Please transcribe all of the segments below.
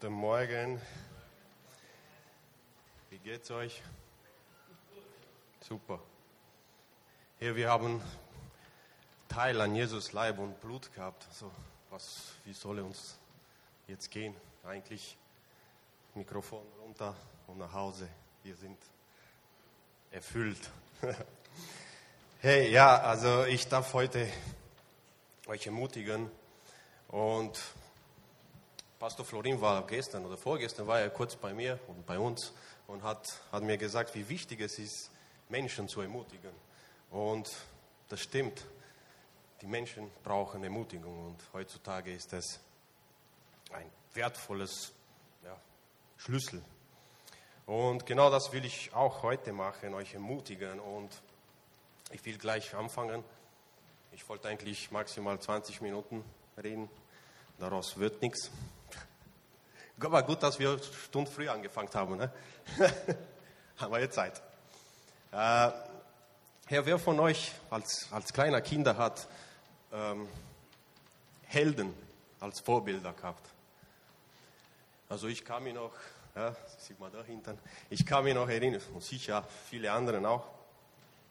Guten Morgen. Wie geht's euch? Super. Hier, wir haben Teil an Jesus Leib und Blut gehabt. Also, was, wie soll uns jetzt gehen? Eigentlich Mikrofon runter und nach Hause. Wir sind erfüllt. hey, ja, also ich darf heute euch ermutigen und Pastor Florin war gestern oder vorgestern war er kurz bei mir und bei uns und hat, hat mir gesagt, wie wichtig es ist, Menschen zu ermutigen. Und das stimmt. Die Menschen brauchen Ermutigung und heutzutage ist das ein wertvolles ja, Schlüssel. Und genau das will ich auch heute machen, euch ermutigen. Und ich will gleich anfangen. Ich wollte eigentlich maximal 20 Minuten reden. Daraus wird nichts. Aber gut, dass wir eine Stunde früh angefangen haben. Ne? haben wir jetzt Zeit. Äh, Herr, wer von euch als, als kleiner Kinder hat ähm, Helden als Vorbilder gehabt? Also ich kann mich noch, ja, sieht man da hinten, ich kann mich noch erinnern, und sicher viele anderen auch,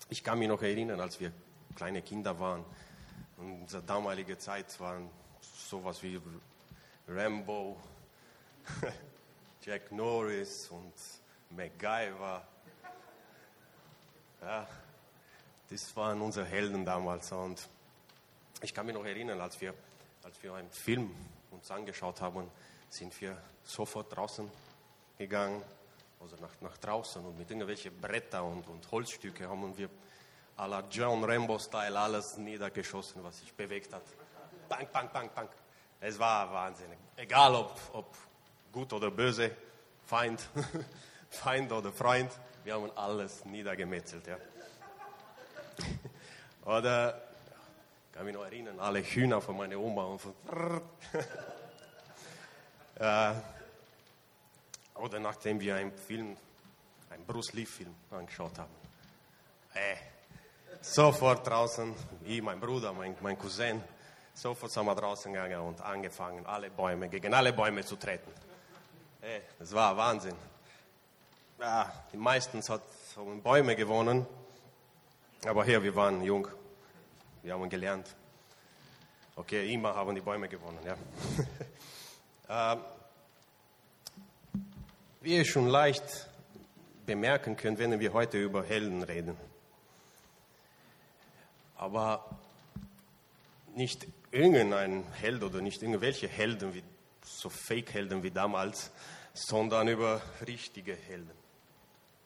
ich kann mich noch erinnern, als wir kleine Kinder waren. Und unsere damalige Zeit waren sowas wie Rambo, Jack Norris und MacGyver. Ja, das waren unsere Helden damals. Und ich kann mich noch erinnern, als wir, als wir einen Film uns angeschaut haben, sind wir sofort draußen gegangen, also nach, nach draußen und mit irgendwelchen Bretter und, und Holzstücke haben wir à la John Rambo-Style alles niedergeschossen, was sich bewegt hat. Bang, bang, bang, bang. Es war wahnsinnig. Egal ob, ob gut oder böse, Feind, Feind oder Freund, wir haben alles niedergemetzelt. Ja. Oder, kann mich noch erinnern, alle Hühner von meiner Oma. Und von oder nachdem wir einen Film, einen Bruce Lee-Film angeschaut haben. Äh, sofort draußen, ich, mein Bruder, mein, mein Cousin, sofort sind wir draußen gegangen und angefangen, alle Bäume, gegen alle Bäume zu treten. Ey, das war Wahnsinn. Ja, die meisten hat, haben Bäume gewonnen, aber hier, wir waren jung, wir haben gelernt. Okay, immer haben die Bäume gewonnen, ja. ähm, wie ihr schon leicht bemerken könnt, wenn wir heute über Helden reden. Aber nicht irgendein Held oder nicht irgendwelche Helden wie so Fake-Helden wie damals, sondern über richtige Helden,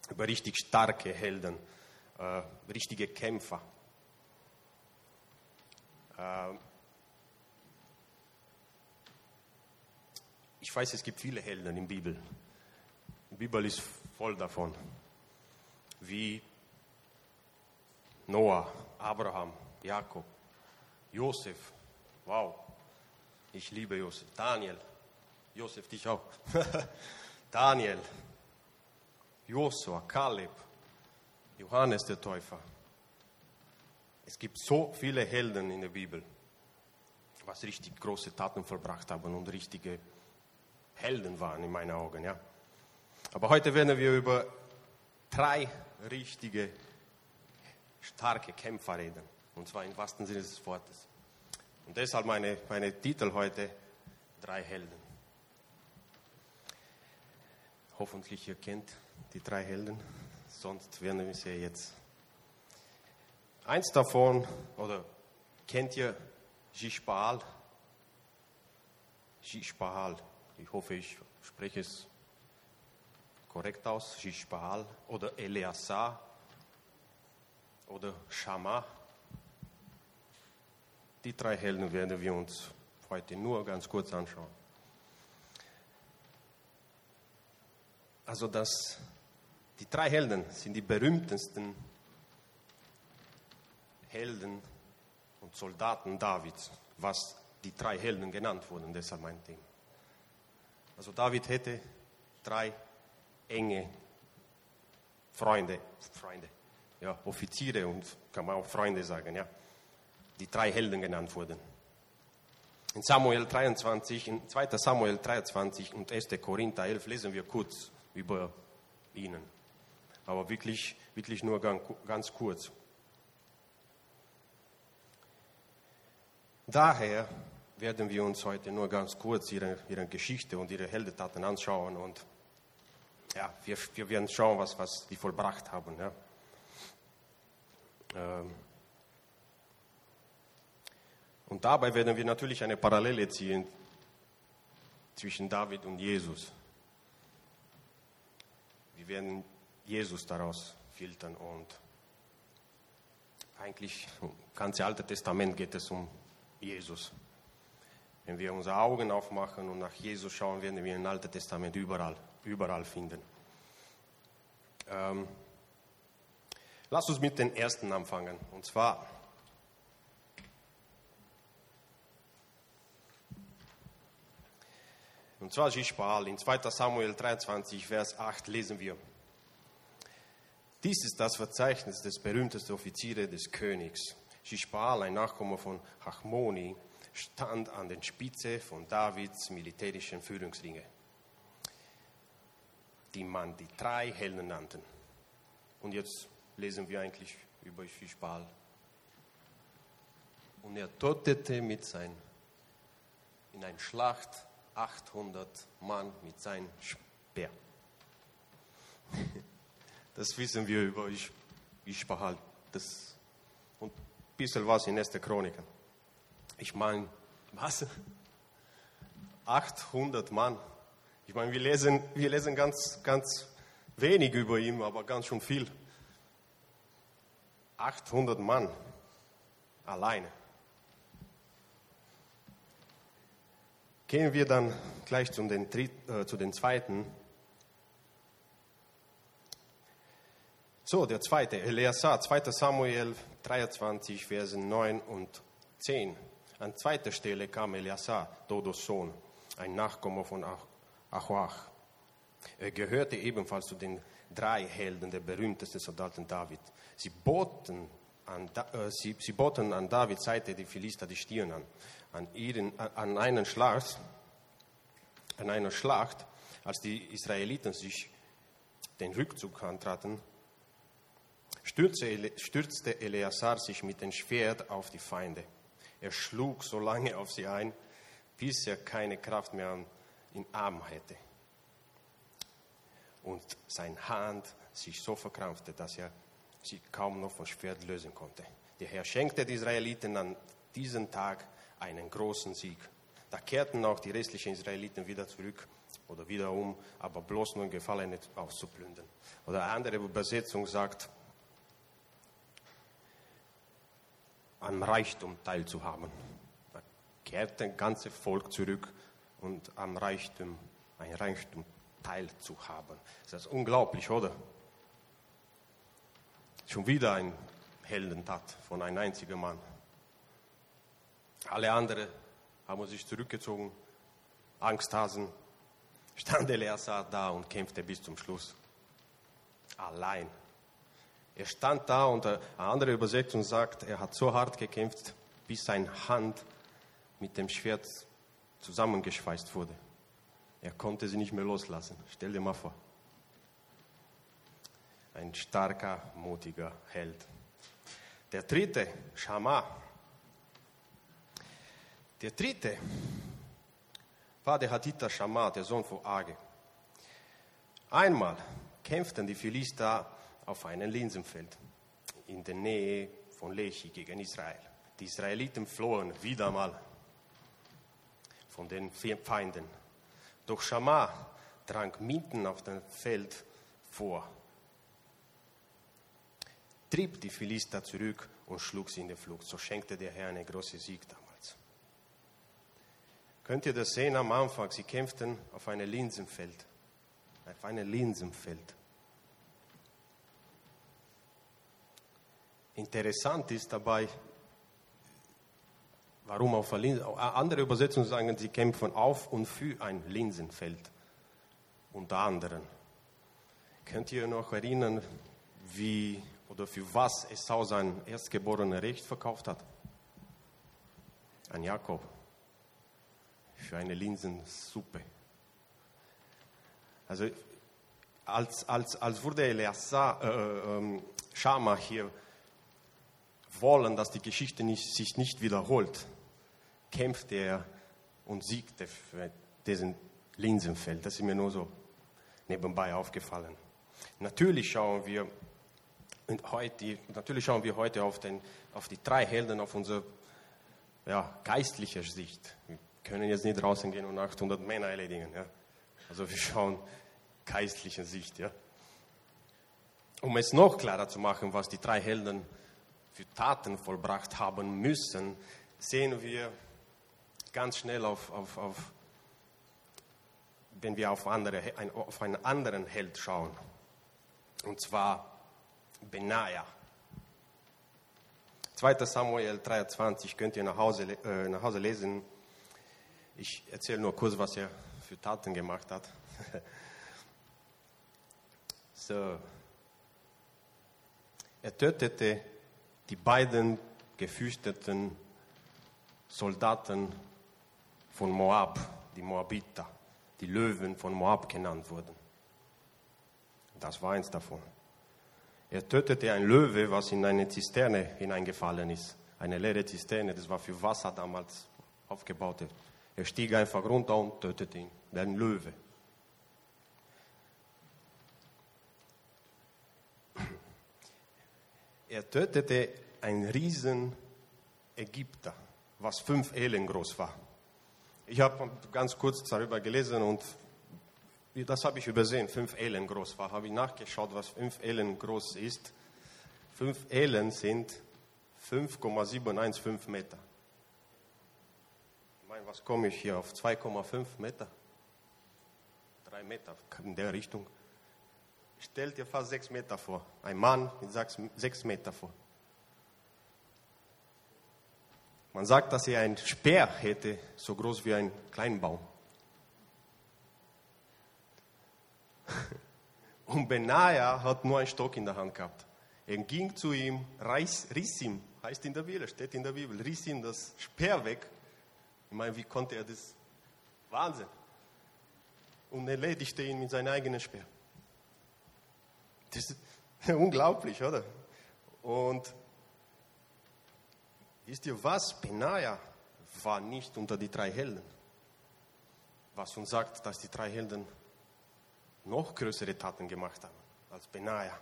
über richtig starke Helden, äh, richtige Kämpfer. Äh, ich weiß, es gibt viele Helden in der Bibel. Die Bibel ist voll davon. Wie Noah, Abraham, Jakob, Josef. Wow, ich liebe Josef. Daniel, Josef, dich auch. Daniel, Josua, Kaleb, Johannes der Täufer. Es gibt so viele Helden in der Bibel, was richtig große Taten vollbracht haben und richtige Helden waren in meinen Augen. Ja. Aber heute werden wir über drei richtige, starke Kämpfer reden. Und zwar im wahrsten Sinne des Wortes. Und deshalb meine, meine Titel heute, drei Helden. Hoffentlich ihr kennt die drei Helden, sonst werden wir sie jetzt. Eins davon, oder kennt ihr Jishbaal? Jishbaal, ich hoffe, ich spreche es korrekt aus, Jishbaal oder Eleazar oder Shammah. Die drei Helden werden wir uns heute nur ganz kurz anschauen. Also das, die drei Helden sind die berühmtesten Helden und Soldaten Davids, was die drei Helden genannt wurden, deshalb mein Thema. Also David hätte drei enge Freunde, Freunde, ja, Offiziere und kann man auch Freunde sagen, ja, die drei Helden genannt wurden. In Samuel 23, in 2. Samuel 23 und 1. Korinther 11 lesen wir kurz über ihn. Aber wirklich, wirklich nur ganz, kurz. Daher werden wir uns heute nur ganz kurz ihre, ihre Geschichte und ihre Heldentaten anschauen und ja, wir, wir werden schauen, was, was die vollbracht haben. Ja. Ähm, und dabei werden wir natürlich eine Parallele ziehen zwischen David und Jesus. Wir werden Jesus daraus filtern und eigentlich im ganzen Alten Testament geht es um Jesus. Wenn wir unsere Augen aufmachen und nach Jesus schauen, werden wir im Alten Testament überall, überall finden. Ähm, lass uns mit den ersten anfangen. Und zwar Und zwar Shishbaal. In 2 Samuel 23, Vers 8 lesen wir. Dies ist das Verzeichnis des berühmtesten Offiziere des Königs. Shishbaal, ein Nachkomme von Hachmoni, stand an der Spitze von Davids militärischen Führungsringe, die man die drei Helden nannten. Und jetzt lesen wir eigentlich über Shishbaal. Und er tötete mit sein, in einer Schlacht 800 Mann mit seinem Speer. Das wissen wir über Ischbahal. Das und ein bisschen was in 1. Chroniken. Ich meine, was? 800 Mann. Ich meine, wir lesen, wir lesen ganz, ganz wenig über ihn, aber ganz schon viel. 800 Mann alleine. Gehen wir dann gleich zu den, äh, zu den zweiten. So, der zweite, Eleazar, 2. Samuel 23, Versen 9 und 10. An zweiter Stelle kam Eleazar, Dodos Sohn, ein Nachkomme von Achuach. Er gehörte ebenfalls zu den drei Helden der berühmtesten Soldaten David. Sie boten an, äh, sie, sie boten an Davids Seite die Philister die Stirn an. An, ihren, an, einen Schlacht, an einer Schlacht, als die Israeliten sich den Rückzug antraten, stürzte, stürzte Eleazar sich mit dem Schwert auf die Feinde. Er schlug so lange auf sie ein, bis er keine Kraft mehr im Arm hätte. Und seine Hand sich so verkrampfte, dass er sie kaum noch vom Schwert lösen konnte. Der Herr schenkte den Israeliten an diesem Tag einen großen Sieg. Da kehrten auch die restlichen Israeliten wieder zurück oder wieder um, aber bloß nur Gefallene auszuplündern. Oder eine andere Übersetzung sagt, an Reichtum teilzuhaben. Da kehrt ein ganzes Volk zurück und am Reichtum, ein Reichtum teilzuhaben. Das ist unglaublich, oder? Schon wieder ein Heldentat von einem einzigen Mann. Alle anderen haben sich zurückgezogen, Angsthasen. Stand Eleazar da und kämpfte bis zum Schluss. Allein. Er stand da und eine andere Übersetzung sagt, er hat so hart gekämpft, bis seine Hand mit dem Schwert zusammengeschweißt wurde. Er konnte sie nicht mehr loslassen. Stell dir mal vor ein starker, mutiger Held. Der dritte, Shama. Der dritte war der Haditha Shama, der Sohn von Age. Einmal kämpften die Philister auf einem Linsenfeld in der Nähe von Lechi gegen Israel. Die Israeliten flohen wieder mal von den Feinden. Doch Shama drang mitten auf dem Feld vor trieb die Philister zurück und schlug sie in die Flucht. So schenkte der Herr einen großen Sieg damals. Könnt ihr das sehen am Anfang? Sie kämpften auf einem Linsenfeld. Auf einem Linsenfeld. Interessant ist dabei, warum auf Linsen, andere Übersetzungen sagen, sie kämpfen auf und für ein Linsenfeld. Unter anderem. Könnt ihr noch erinnern, wie oder für was Esau sein erstgeborenes Recht verkauft hat? An Jakob. Für eine Linsensuppe. Also als, als, als würde Eleazar, äh, äh, Schama hier wollen, dass die Geschichte nicht, sich nicht wiederholt, kämpft er und siegte für diesen Linsenfeld. Das ist mir nur so nebenbei aufgefallen. Natürlich schauen wir heute, natürlich schauen wir heute auf, den, auf die drei Helden, auf unsere ja, geistliche Sicht. Können jetzt nicht draußen gehen und 800 Männer erledigen. Ja? Also wir schauen geistliche Sicht. Ja? Um es noch klarer zu machen, was die drei Helden für Taten vollbracht haben müssen, sehen wir ganz schnell auf, auf, auf wenn wir auf, andere, auf einen anderen Held schauen. Und zwar Benaja. 2. Samuel 23 könnt ihr nach Hause, äh, nach Hause lesen. Ich erzähle nur kurz, was er für Taten gemacht hat. so. Er tötete die beiden gefürchteten Soldaten von Moab, die Moabiter, die Löwen von Moab genannt wurden. Das war eins davon. Er tötete ein Löwe, was in eine Zisterne hineingefallen ist. Eine leere Zisterne, das war für Wasser damals aufgebaut. Er stieg einfach runter und tötete ihn, ein Löwe. Er tötete einen riesen Ägypter, was fünf Elen groß war. Ich habe ganz kurz darüber gelesen und das habe ich übersehen, fünf Elen groß war. Habe ich nachgeschaut, was fünf Elen groß ist. Fünf Elen sind 5,715 Meter. Meine, was komme ich hier auf 2,5 Meter? Drei Meter in der Richtung. Stellt dir fast sechs Meter vor. Ein Mann mit sechs Meter vor. Man sagt, dass er ein Speer hätte, so groß wie ein Kleinbaum. Und Benaja hat nur einen Stock in der Hand gehabt. Er ging zu ihm, reiß, riss ihm, heißt in der Bibel, steht in der Bibel, riss ihm das Speer weg. Ich meine, wie konnte er das? Wahnsinn. Und erledigte ihn mit seinem eigenen Speer. Das ist unglaublich, oder? Und wisst ihr was? Benaja war nicht unter die drei Helden. Was uns sagt, dass die drei Helden noch größere Taten gemacht haben als Benaja.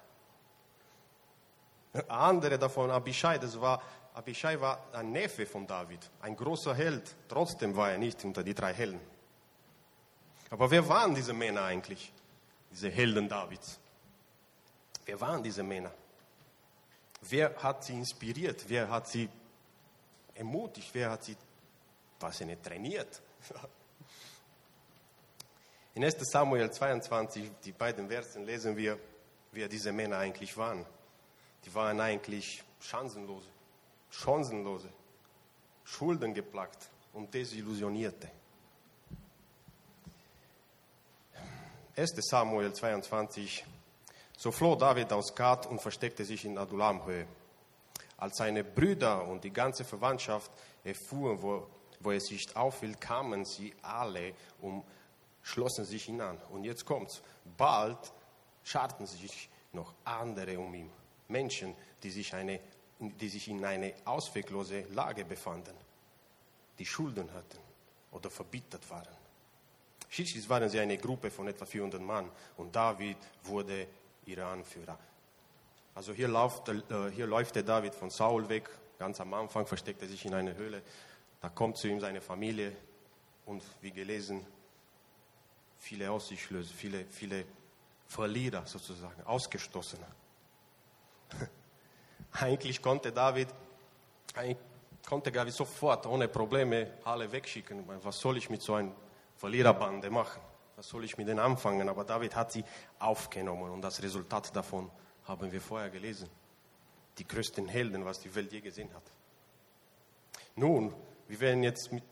Andere davon, Abishai, das war, Abishai war ein Neffe von David, ein großer Held. Trotzdem war er nicht unter die drei Helden. Aber wer waren diese Männer eigentlich? Diese Helden Davids. Wer waren diese Männer? Wer hat sie inspiriert? Wer hat sie ermutigt? Wer hat sie, was sie nicht trainiert? In 1 Samuel 22, die beiden Versen, lesen wir, wer diese Männer eigentlich waren. Die waren eigentlich chancenlose, chancenlose, schuldengeplagt und desillusionierte. 1 Samuel 22, so floh David aus Gad und versteckte sich in Adulamhöhe. Als seine Brüder und die ganze Verwandtschaft erfuhren, wo, wo er sich aufhielt, kamen sie alle um schlossen sich ihn an. Und jetzt kommt's. Bald scharten sich noch andere um ihn. Menschen, die sich, eine, die sich in eine ausweglose Lage befanden, die Schulden hatten oder verbittert waren. Schließlich waren sie eine Gruppe von etwa 400 Mann und David wurde ihr Anführer. Also hier läuft, äh, hier läuft der David von Saul weg. Ganz am Anfang versteckt er sich in einer Höhle. Da kommt zu ihm seine Familie und wie gelesen, viele Aussichtslöse, viele, viele Verlierer sozusagen, Ausgestoßene. Eigentlich konnte David, konnte David sofort ohne Probleme alle wegschicken. Was soll ich mit so einer Verliererbande machen? Was soll ich mit denen anfangen? Aber David hat sie aufgenommen und das Resultat davon haben wir vorher gelesen. Die größten Helden, was die Welt je gesehen hat. Nun, wir werden jetzt mit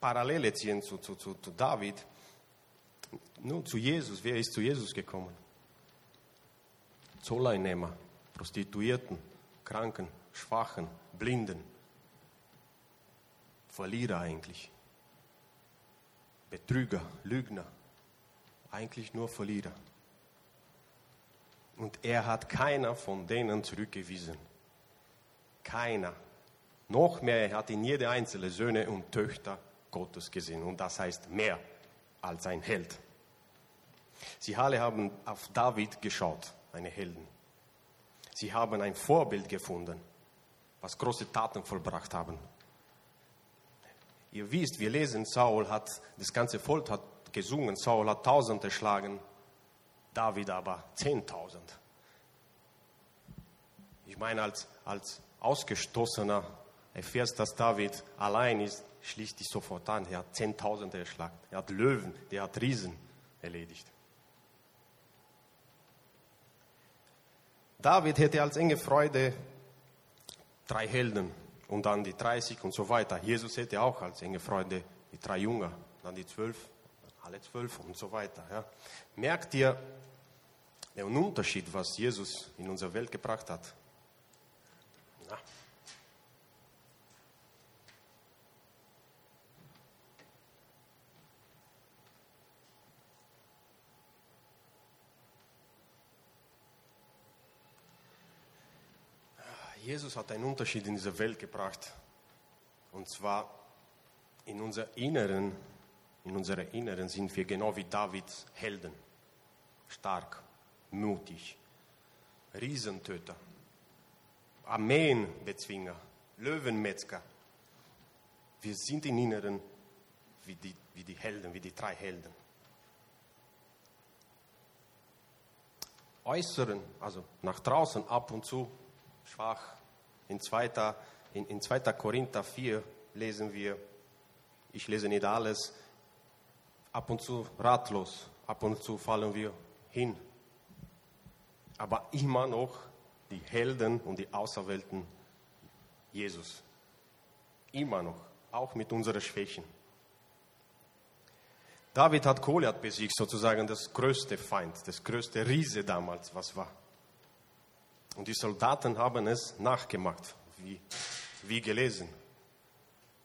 Parallele ziehen zu, zu, zu, zu David. Nun zu Jesus. Wer ist zu Jesus gekommen? Zolleinnehmer, Prostituierten, Kranken, Schwachen, Blinden. Verlierer eigentlich. Betrüger, Lügner, eigentlich nur Verlierer. Und er hat keiner von denen zurückgewiesen. Keiner. Noch mehr, er hat in jede einzelne Söhne und Töchter Gottes gesehen. Und das heißt mehr als ein Held. Sie alle haben auf David geschaut, eine Helden. Sie haben ein Vorbild gefunden, was große Taten vollbracht haben. Ihr wisst, wir lesen, Saul hat, das ganze Volk hat gesungen, Saul hat Tausende erschlagen, David aber Zehntausend. Ich meine, als, als Ausgestoßener erfährst, dass David allein ist, schließt dich sofort an. Er hat Zehntausende erschlagen, er hat Löwen, er hat Riesen erledigt. David hätte als enge Freude drei Helden und dann die 30 und so weiter. Jesus hätte auch als enge Freude die drei Jünger, dann die zwölf, alle zwölf und so weiter. Ja. Merkt ihr den Unterschied, was Jesus in unsere Welt gebracht hat? Jesus hat einen Unterschied in diese Welt gebracht. Und zwar in unser Inneren, in unserer Inneren sind wir genau wie Davids Helden. Stark, mutig, Riesentöter, Armeenbezwinger, Löwenmetzger. Wir sind im Inneren wie die, wie die Helden, wie die drei Helden. Äußeren, also nach draußen ab und zu schwach. In 2. In, in 2. Korinther 4 lesen wir, ich lese nicht alles, ab und zu ratlos, ab und zu fallen wir hin. Aber immer noch die Helden und die Auserwählten Jesus. Immer noch, auch mit unseren Schwächen. David hat Goliath besiegt, sozusagen das größte Feind, das größte Riese damals, was war. Und die Soldaten haben es nachgemacht, wie, wie gelesen.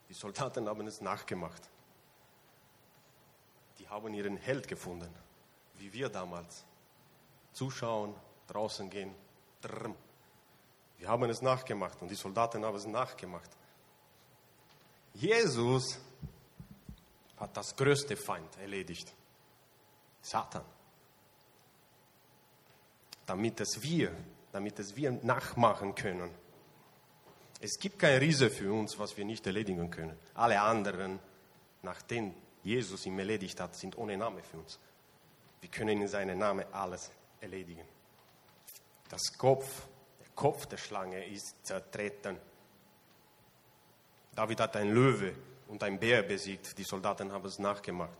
Die Soldaten haben es nachgemacht. Die haben ihren Held gefunden, wie wir damals. Zuschauen, draußen gehen. Drrm. Wir haben es nachgemacht und die Soldaten haben es nachgemacht. Jesus hat das größte Feind erledigt. Satan. Damit es wir damit es wir nachmachen können. Es gibt kein Riese für uns, was wir nicht erledigen können. Alle anderen, nachdem Jesus ihn erledigt hat, sind ohne Name für uns. Wir können in seinem Namen alles erledigen. Das Kopf, der Kopf der Schlange ist zertreten. David hat einen Löwe und einen Bär besiegt. Die Soldaten haben es nachgemacht.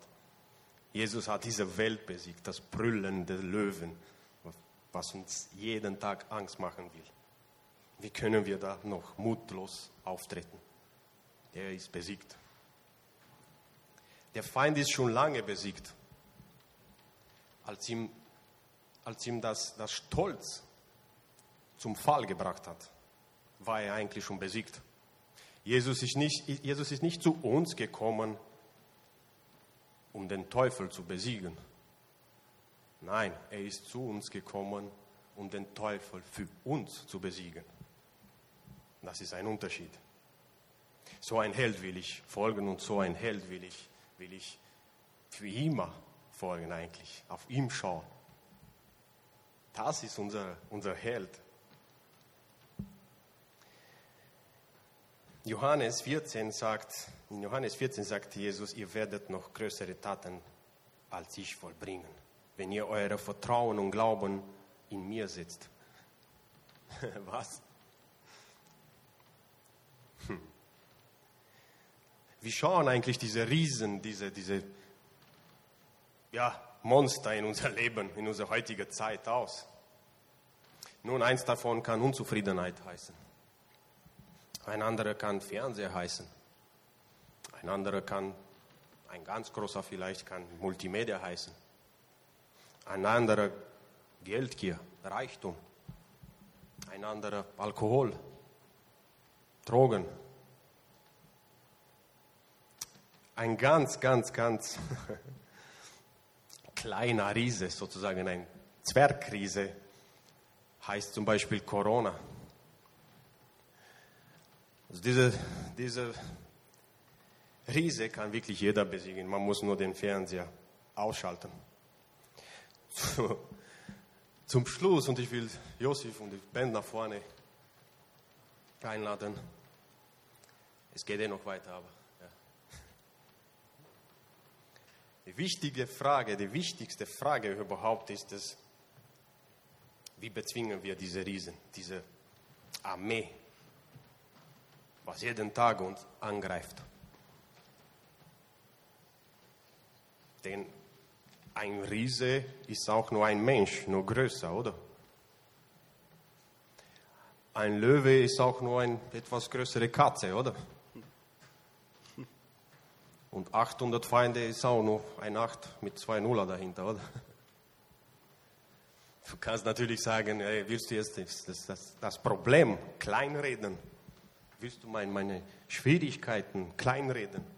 Jesus hat diese Welt besiegt, das Brüllen der Löwen was uns jeden Tag Angst machen will. Wie können wir da noch mutlos auftreten? Er ist besiegt. Der Feind ist schon lange besiegt. Als ihm, als ihm das, das Stolz zum Fall gebracht hat, war er eigentlich schon besiegt. Jesus ist nicht, Jesus ist nicht zu uns gekommen, um den Teufel zu besiegen, Nein, er ist zu uns gekommen, um den Teufel für uns zu besiegen. Das ist ein Unterschied. So ein Held will ich folgen und so ein Held will ich, will ich für immer folgen eigentlich, auf ihm schauen. Das ist unser, unser Held. Johannes 14 sagt, in Johannes 14 sagt Jesus, ihr werdet noch größere Taten als ich vollbringen wenn ihr euer Vertrauen und Glauben in mir setzt. Was? Hm. Wie schauen eigentlich diese Riesen, diese, diese ja, Monster in unser Leben, in unserer heutigen Zeit aus? Nun, eins davon kann Unzufriedenheit heißen. Ein anderer kann Fernseher heißen. Ein anderer kann, ein ganz großer vielleicht, kann Multimedia heißen ein anderer Geldgier, Reichtum, ein anderer Alkohol, Drogen. ein ganz, ganz, ganz kleiner Riese, sozusagen ein Zwergriese, heißt zum Beispiel Corona. Also diese, diese Riese kann wirklich jeder besiegen. Man muss nur den Fernseher ausschalten. Zum Schluss, und ich will Josef und die Band nach vorne einladen. Es geht eh noch weiter, aber. Ja. Die wichtige Frage, die wichtigste Frage überhaupt ist es, wie bezwingen wir diese Riesen, diese Armee, was jeden Tag uns angreift. Denn ein Riese ist auch nur ein Mensch, nur größer, oder? Ein Löwe ist auch nur eine etwas größere Katze, oder? Und 800 Feinde ist auch nur ein 8 mit zwei Nuller dahinter, oder? Du kannst natürlich sagen, hey, willst du jetzt das, das, das Problem kleinreden? Willst du mein, meine Schwierigkeiten kleinreden?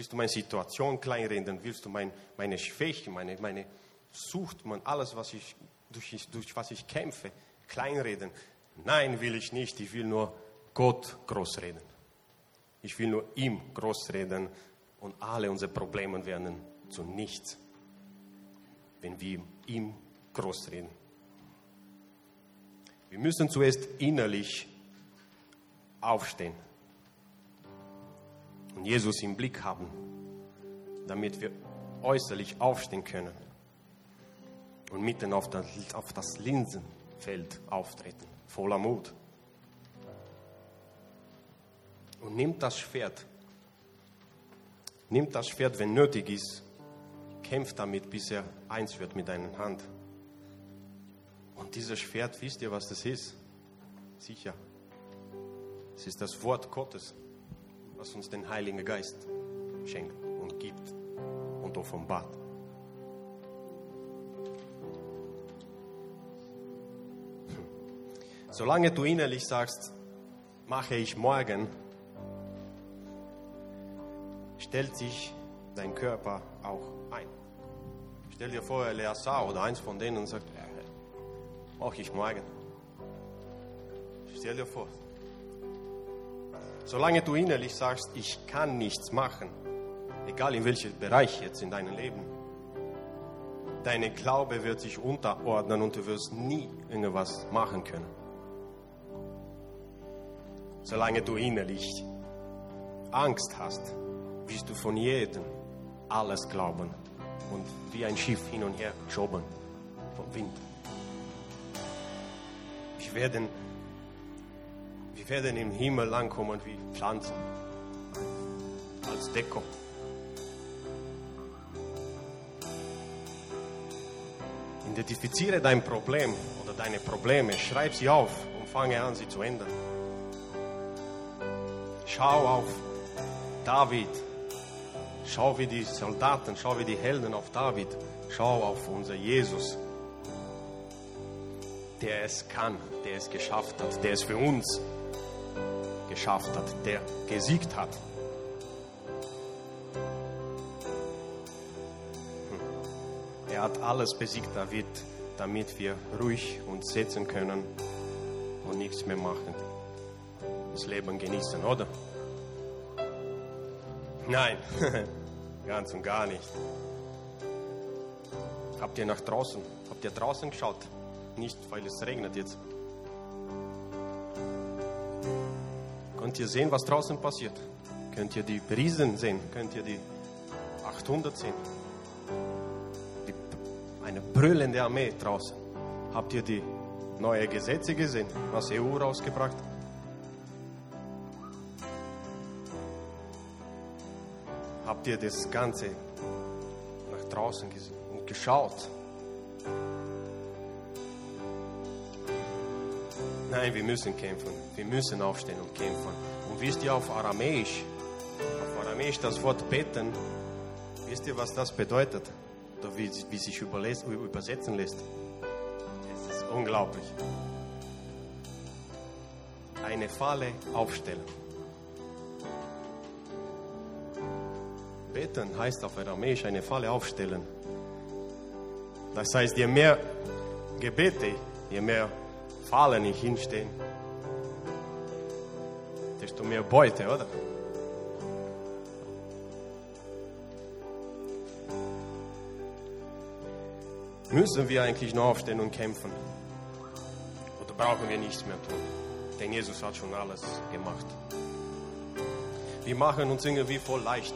Willst du meine Situation kleinreden? Willst du mein, meine Schwäche, meine, meine Sucht, mein, alles, was ich, durch, durch was ich kämpfe, kleinreden? Nein, will ich nicht. Ich will nur Gott großreden. Ich will nur ihm großreden und alle unsere Probleme werden zu nichts, wenn wir ihm großreden. Wir müssen zuerst innerlich aufstehen und Jesus im Blick haben, damit wir äußerlich aufstehen können und mitten auf das, Linsenfeld auftreten, voller Mut. Und nimmt das Schwert, nimmt das Schwert, wenn nötig ist, kämpft damit, bis er eins wird mit deiner Hand. Und dieses Schwert, wisst ihr, was das ist? Sicher. Es ist das Wort Gottes was uns den Heiligen Geist schenkt und gibt und offenbart. Solange du innerlich sagst, mache ich morgen, stellt sich dein Körper auch ein. Stell dir vor, Eleazar oder eins von denen sagt, ja, mache ich morgen. Stell dir vor, Solange du innerlich sagst, ich kann nichts machen, egal in welchem Bereich jetzt in deinem Leben, deine Glaube wird sich unterordnen und du wirst nie irgendwas machen können. Solange du innerlich Angst hast, wirst du von jedem alles glauben und wie ein Schiff hin und her geschoben vom Wind. Wir werden werden im Himmel ankommen wie Pflanzen als Deko. Identifiziere dein Problem oder deine Probleme, schreib sie auf und fange an, sie zu ändern. Schau auf David, schau wie die Soldaten, schau wie die Helden auf David, schau auf unser Jesus, der es kann, der es geschafft hat, der es für uns geschafft hat, der gesiegt hat. Hm. Er hat alles besiegt, David, damit wir ruhig uns setzen können und nichts mehr machen. Das Leben genießen, oder? Nein, ganz und gar nicht. Habt ihr nach draußen? Habt ihr draußen geschaut? Nicht, weil es regnet jetzt. Könnt ihr sehen, was draußen passiert? Könnt ihr die Riesen sehen? Könnt ihr die 800 sehen? Die, eine brüllende Armee draußen. Habt ihr die neuen Gesetze gesehen, was EU rausgebracht hat? Habt ihr das Ganze nach draußen gesehen und geschaut? Nein, wir müssen kämpfen. Wir müssen aufstehen und kämpfen. Und wisst ihr auf Aramäisch, auf Aramäisch das Wort beten, wisst ihr, was das bedeutet? Oder wie, wie sich übersetzen lässt? Es ist unglaublich. Eine Falle aufstellen. Beten heißt auf Aramäisch eine Falle aufstellen. Das heißt, je mehr Gebete, je mehr Fallen ich hinstehen, desto mehr Beute, oder? Müssen wir eigentlich noch aufstehen und kämpfen? Oder brauchen wir nichts mehr tun? Denn Jesus hat schon alles gemacht. Wir machen uns irgendwie voll leicht.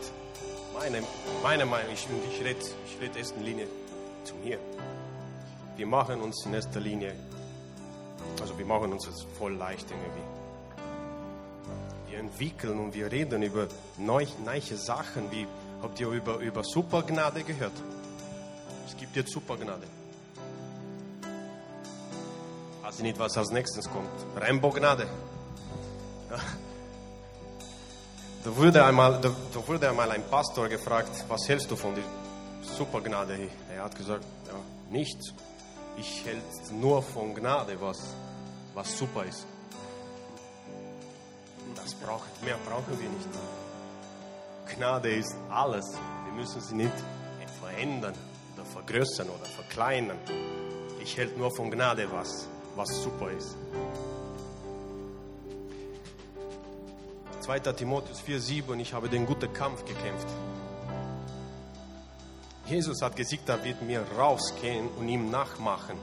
Meine, meine Meinung, ich, ich rede ich red erst in Linie zu mir. Wir machen uns in erster Linie, also wir machen uns das voll leicht irgendwie. Wir entwickeln und wir reden über neue, neue Sachen, wie habt ihr über, über Supergnade gehört? Es gibt jetzt Supergnade. Weiß ich nicht, was als nächstes kommt. Rainbow-Gnade. Ja. Da wurde, einmal, da, da wurde einmal ein Pastor gefragt, was hältst du von der Supergnade? Er hat gesagt, ja, nichts. Ich hält nur von Gnade, was, was super ist. Das braucht, mehr brauchen wir nicht. Gnade ist alles. Wir müssen sie nicht verändern oder vergrößern oder verkleinern. Ich hält nur von Gnade was, was super ist. 2. Timotheus 4,7 Ich habe den guten Kampf gekämpft. Jesus hat gesagt, er wird mir rausgehen und ihm nachmachen,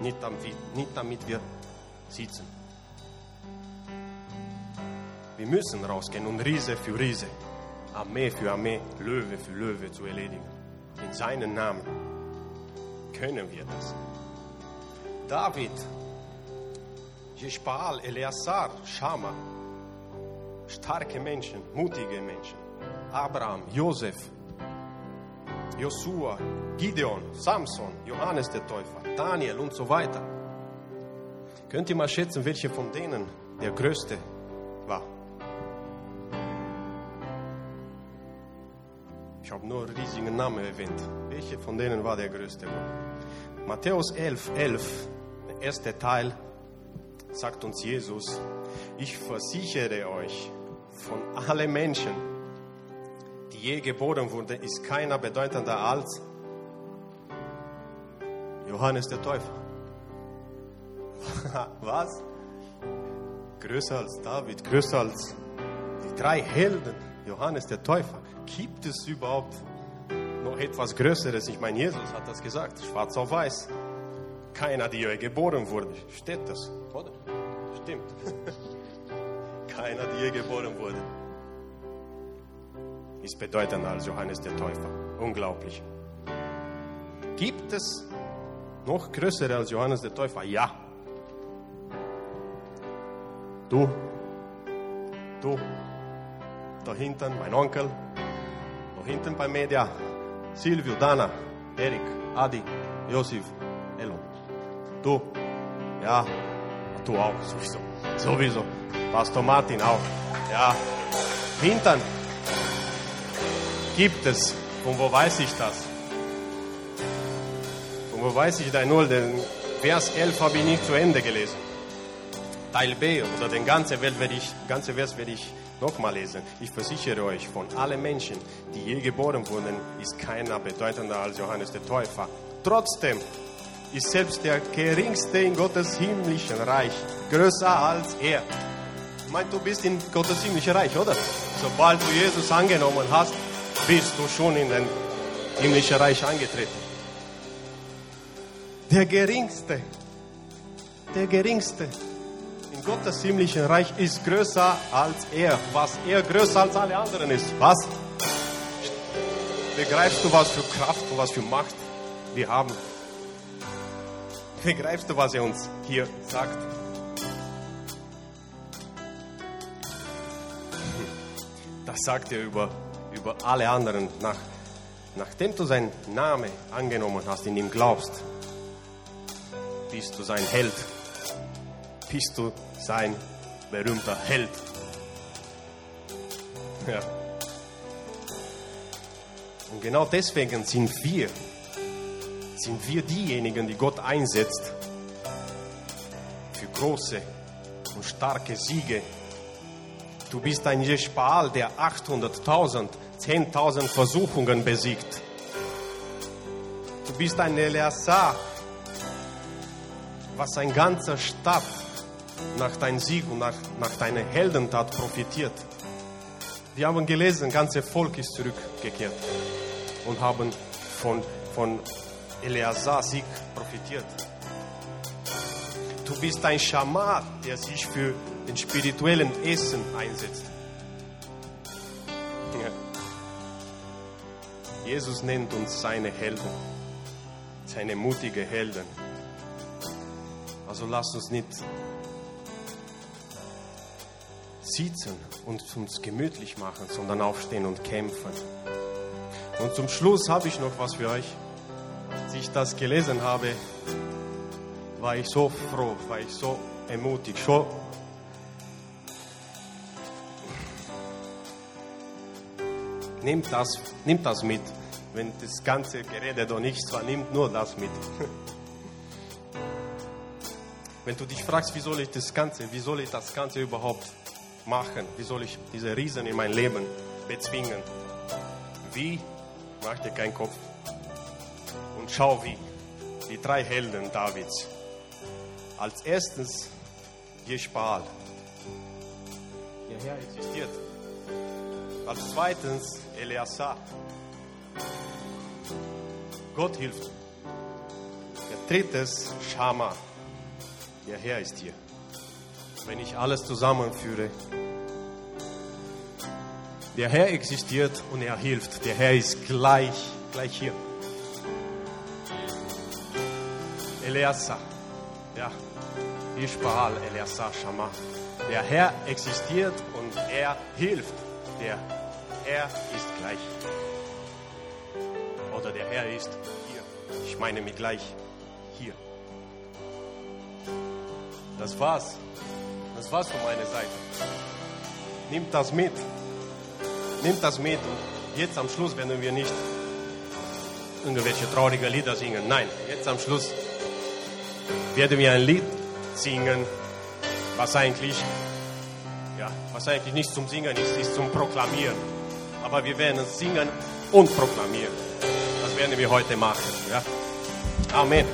nicht damit, nicht damit wir sitzen. Wir müssen rausgehen und Riese für Riese, Armee für Armee, Löwe für Löwe zu erledigen. In seinem Namen können wir das. David, Jeshpaal, Eleazar, Shama, starke Menschen, mutige Menschen. Abraham, Josef, Josua, Gideon, Samson, Johannes der Täufer, Daniel und so weiter. Könnt ihr mal schätzen, welche von denen der größte war? Ich habe nur riesigen Namen erwähnt. Welche von denen war der größte? Matthäus 11, 11, der erste Teil, sagt uns Jesus, ich versichere euch, von allen Menschen, die je geboren wurden, ist keiner bedeutender als Johannes der Täufer. Was? Größer als David, größer als die drei Helden, Johannes der Täufer. Gibt es überhaupt noch etwas Größeres? Ich meine, Jesus hat das gesagt, schwarz auf weiß. Keiner, die je geboren wurde. Steht das, oder? Stimmt. Keiner, der je geboren wurde, ist bedeutender als Johannes der Täufer. Unglaublich. Gibt es noch größere als Johannes der Täufer? Ja. Du, du, da hinten mein Onkel, da hinten bei Media, Silvio, Dana, Erik, Adi, Josef, Elon. Du, ja, du auch, sowieso, sowieso. Pastor Martin auch. Ja, Hintern gibt es. Von wo weiß ich das? Von wo weiß ich da null? Den Vers 11 habe ich nicht zu Ende gelesen. Teil B oder den ganzen Welt werde ich, ganze Vers werde ich nochmal lesen. Ich versichere euch, von allen Menschen, die je geboren wurden, ist keiner bedeutender als Johannes der Täufer. Trotzdem ist selbst der geringste in Gottes himmlischen Reich größer als er meine, du bist in Gottes himmlische Reich, oder? Sobald du Jesus angenommen hast, bist du schon in den himmlischen Reich eingetreten. Der Geringste, der Geringste in Gottes himmlischen Reich ist größer als er. Was er größer als alle anderen ist. Was? Begreifst du, was für Kraft und was für Macht wir haben? Begreifst du, was er uns hier sagt? Das sagt er über, über alle anderen. Nach, nachdem du seinen Namen angenommen hast, in ihm glaubst, bist du sein Held. Bist du sein berühmter Held. Ja. Und genau deswegen sind wir, sind wir diejenigen, die Gott einsetzt für große und starke Siege Du bist ein Jespal, der 800.000 10.000 Versuchungen besiegt. Du bist ein Eleazar, was ein ganzer Stadt nach deinem Sieg und nach, nach deiner Heldentat profitiert. Wir haben gelesen, das ganze Volk ist zurückgekehrt und haben von, von Eleazar Sieg profitiert. Du bist ein Schamar, der sich für den spirituellen Essen einsetzt. Jesus nennt uns seine Helden, seine mutige Helden. Also lass uns nicht sitzen und uns gemütlich machen, sondern aufstehen und kämpfen. Und zum Schluss habe ich noch was für euch. Als ich das gelesen habe, war ich so froh, war ich so ermutigt, so Nimmt das, nimmt das mit. Wenn das ganze Gerede doch nichts war, nimmt nur das mit. Wenn du dich fragst, wie soll ich das Ganze, wie soll ich das Ganze überhaupt machen? Wie soll ich diese Riesen in mein Leben bezwingen? Wie? Mach dir keinen Kopf. Und schau wie. Die drei Helden Davids. Als erstes Jeshbaal. Der Herr existiert. Als zweitens Eleazar. Gott hilft. Der drittes Schama. Der Herr ist hier. Wenn ich alles zusammenführe, der Herr existiert und er hilft. Der Herr ist gleich, gleich hier. Eleazar, ja, Ishbaal, Eleazar, Shama. Der Herr existiert und er hilft. Der Herr ist gleich. Oder der Herr ist hier. Ich meine mit gleich hier. Das war's. Das war's von meiner Seite. Nimmt das mit. Nimmt das mit. Und jetzt am Schluss werden wir nicht irgendwelche traurige Lieder singen. Nein, jetzt am Schluss werden wir ein Lied singen, was eigentlich, ja, was eigentlich nicht zum Singen ist, ist zum Proklamieren. Aber wir werden singen und proklamieren. Werden wir heute machen. Ja? Amen.